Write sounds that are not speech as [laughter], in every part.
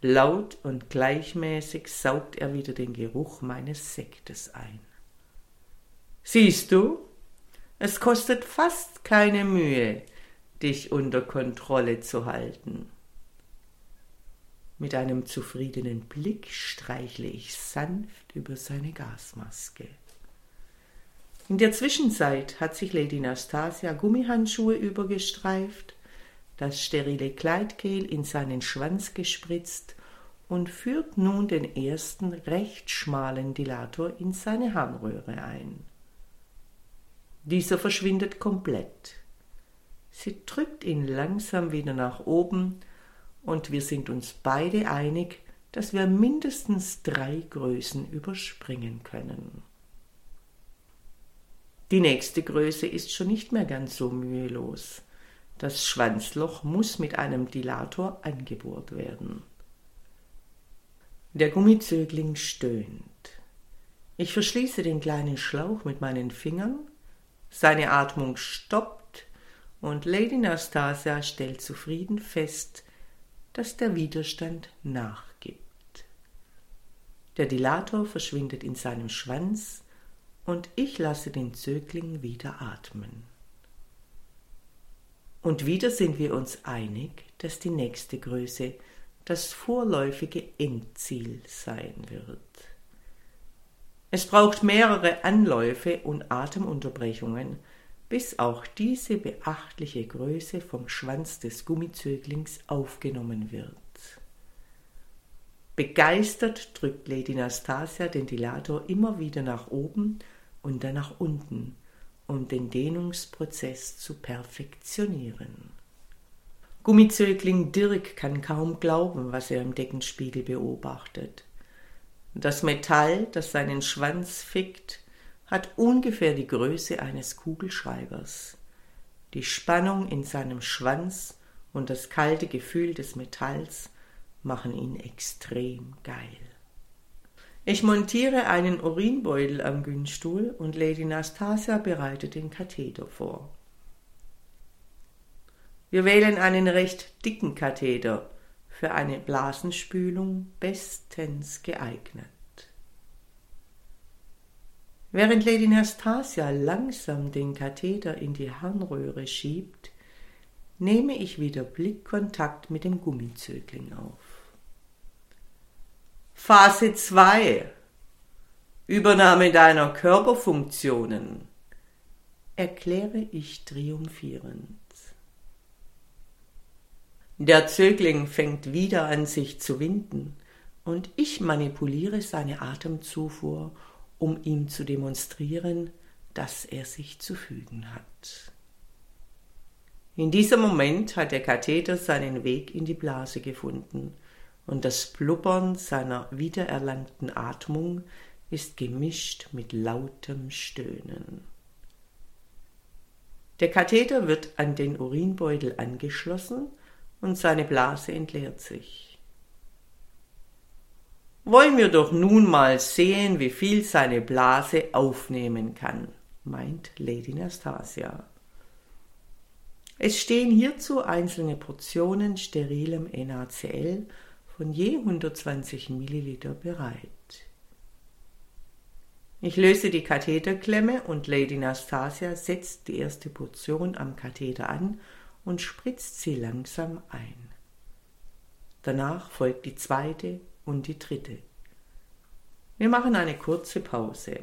laut und gleichmäßig saugt er wieder den Geruch meines Sektes ein. Siehst du, es kostet fast keine Mühe, dich unter Kontrolle zu halten. Mit einem zufriedenen Blick streichle ich sanft über seine Gasmaske. In der Zwischenzeit hat sich Lady Nastasia Gummihandschuhe übergestreift, das sterile Kleidgel in seinen Schwanz gespritzt und führt nun den ersten recht schmalen Dilator in seine Harnröhre ein. Dieser verschwindet komplett. Sie drückt ihn langsam wieder nach oben und wir sind uns beide einig, dass wir mindestens drei Größen überspringen können. Die nächste Größe ist schon nicht mehr ganz so mühelos. Das Schwanzloch muss mit einem Dilator angebohrt werden. Der Gummizögling stöhnt. Ich verschließe den kleinen Schlauch mit meinen Fingern, seine Atmung stoppt und Lady Nastasia stellt zufrieden fest, dass der Widerstand nachgibt. Der Dilator verschwindet in seinem Schwanz und ich lasse den Zögling wieder atmen. Und wieder sind wir uns einig, dass die nächste Größe das vorläufige Endziel sein wird. Es braucht mehrere Anläufe und Atemunterbrechungen, bis auch diese beachtliche Größe vom Schwanz des Gummizöglings aufgenommen wird. Begeistert drückt Lady Nastasia den Dilator immer wieder nach oben und dann nach unten, um den Dehnungsprozess zu perfektionieren. Gummizögling Dirk kann kaum glauben, was er im Deckenspiegel beobachtet. Das Metall, das seinen Schwanz fickt, hat ungefähr die Größe eines Kugelschreibers. Die Spannung in seinem Schwanz und das kalte Gefühl des Metalls machen ihn extrem geil. Ich montiere einen Urinbeutel am Günstuhl und Lady Nastasia bereitet den Katheter vor. Wir wählen einen recht dicken Katheter, für eine Blasenspülung bestens geeignet. Während Lady Nastasia langsam den Katheter in die Harnröhre schiebt, nehme ich wieder Blickkontakt mit dem Gummizögling auf. Phase 2 Übernahme deiner Körperfunktionen, erkläre ich triumphierend. Der Zögling fängt wieder an sich zu winden, und ich manipuliere seine Atemzufuhr um ihm zu demonstrieren, dass er sich zu fügen hat. In diesem Moment hat der Katheter seinen Weg in die Blase gefunden, und das Blubbern seiner wiedererlangten Atmung ist gemischt mit lautem Stöhnen. Der Katheter wird an den Urinbeutel angeschlossen und seine Blase entleert sich wollen wir doch nun mal sehen, wie viel seine Blase aufnehmen kann, meint Lady Nastasia. Es stehen hierzu einzelne Portionen sterilem NaCl von je 120 Milliliter bereit. Ich löse die Katheterklemme und Lady Nastasia setzt die erste Portion am Katheter an und spritzt sie langsam ein. Danach folgt die zweite und die dritte. Wir machen eine kurze Pause.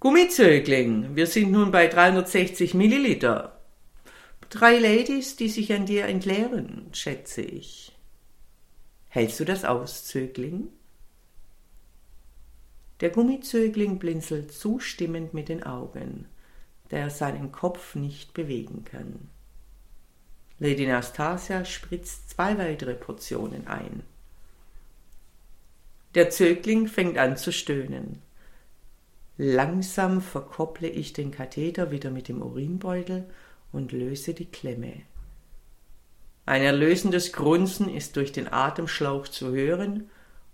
Gummizögling, wir sind nun bei 360 Milliliter. Drei Ladies, die sich an dir entleeren, schätze ich. Hältst du das aus, Zögling? Der Gummizögling blinzelt zustimmend mit den Augen, da er seinen Kopf nicht bewegen kann. Lady Nastasia spritzt zwei weitere Portionen ein. Der Zögling fängt an zu stöhnen. Langsam verkopple ich den Katheter wieder mit dem Urinbeutel und löse die Klemme. Ein erlösendes Grunzen ist durch den Atemschlauch zu hören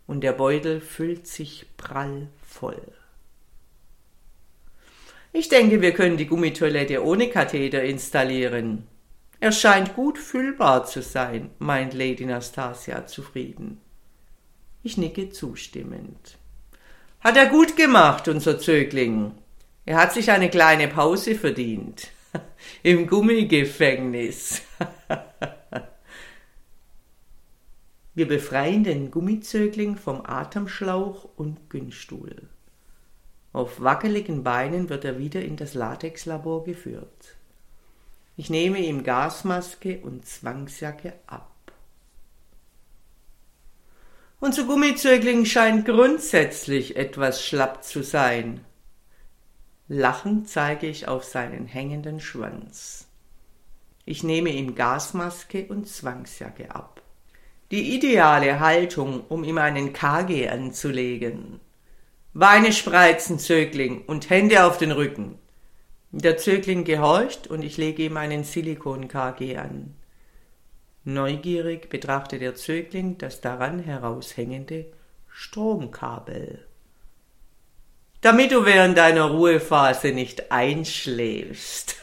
und der Beutel füllt sich prall voll. Ich denke, wir können die Gummitoilette ohne Katheter installieren. Er scheint gut füllbar zu sein, meint Lady Nastasia zufrieden. Ich nicke zustimmend. Hat er gut gemacht, unser Zögling. Er hat sich eine kleine Pause verdient. [laughs] Im Gummigefängnis. [laughs] Wir befreien den Gummizögling vom Atemschlauch und Günststuhl. Auf wackeligen Beinen wird er wieder in das Latexlabor geführt. Ich nehme ihm Gasmaske und Zwangsjacke ab. Unser Gummizögling scheint grundsätzlich etwas schlapp zu sein. Lachend zeige ich auf seinen hängenden Schwanz. Ich nehme ihm Gasmaske und Zwangsjacke ab. Die ideale Haltung, um ihm einen KG anzulegen. Beine spreizen, Zögling, und Hände auf den Rücken. Der Zögling gehorcht und ich lege ihm einen Silikon-KG an. Neugierig betrachtet der Zögling das daran heraushängende Stromkabel. Damit du während deiner Ruhephase nicht einschläfst.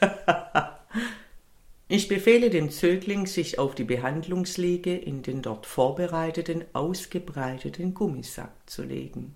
[laughs] ich befehle dem Zögling, sich auf die Behandlungsliege in den dort vorbereiteten, ausgebreiteten Gummisack zu legen.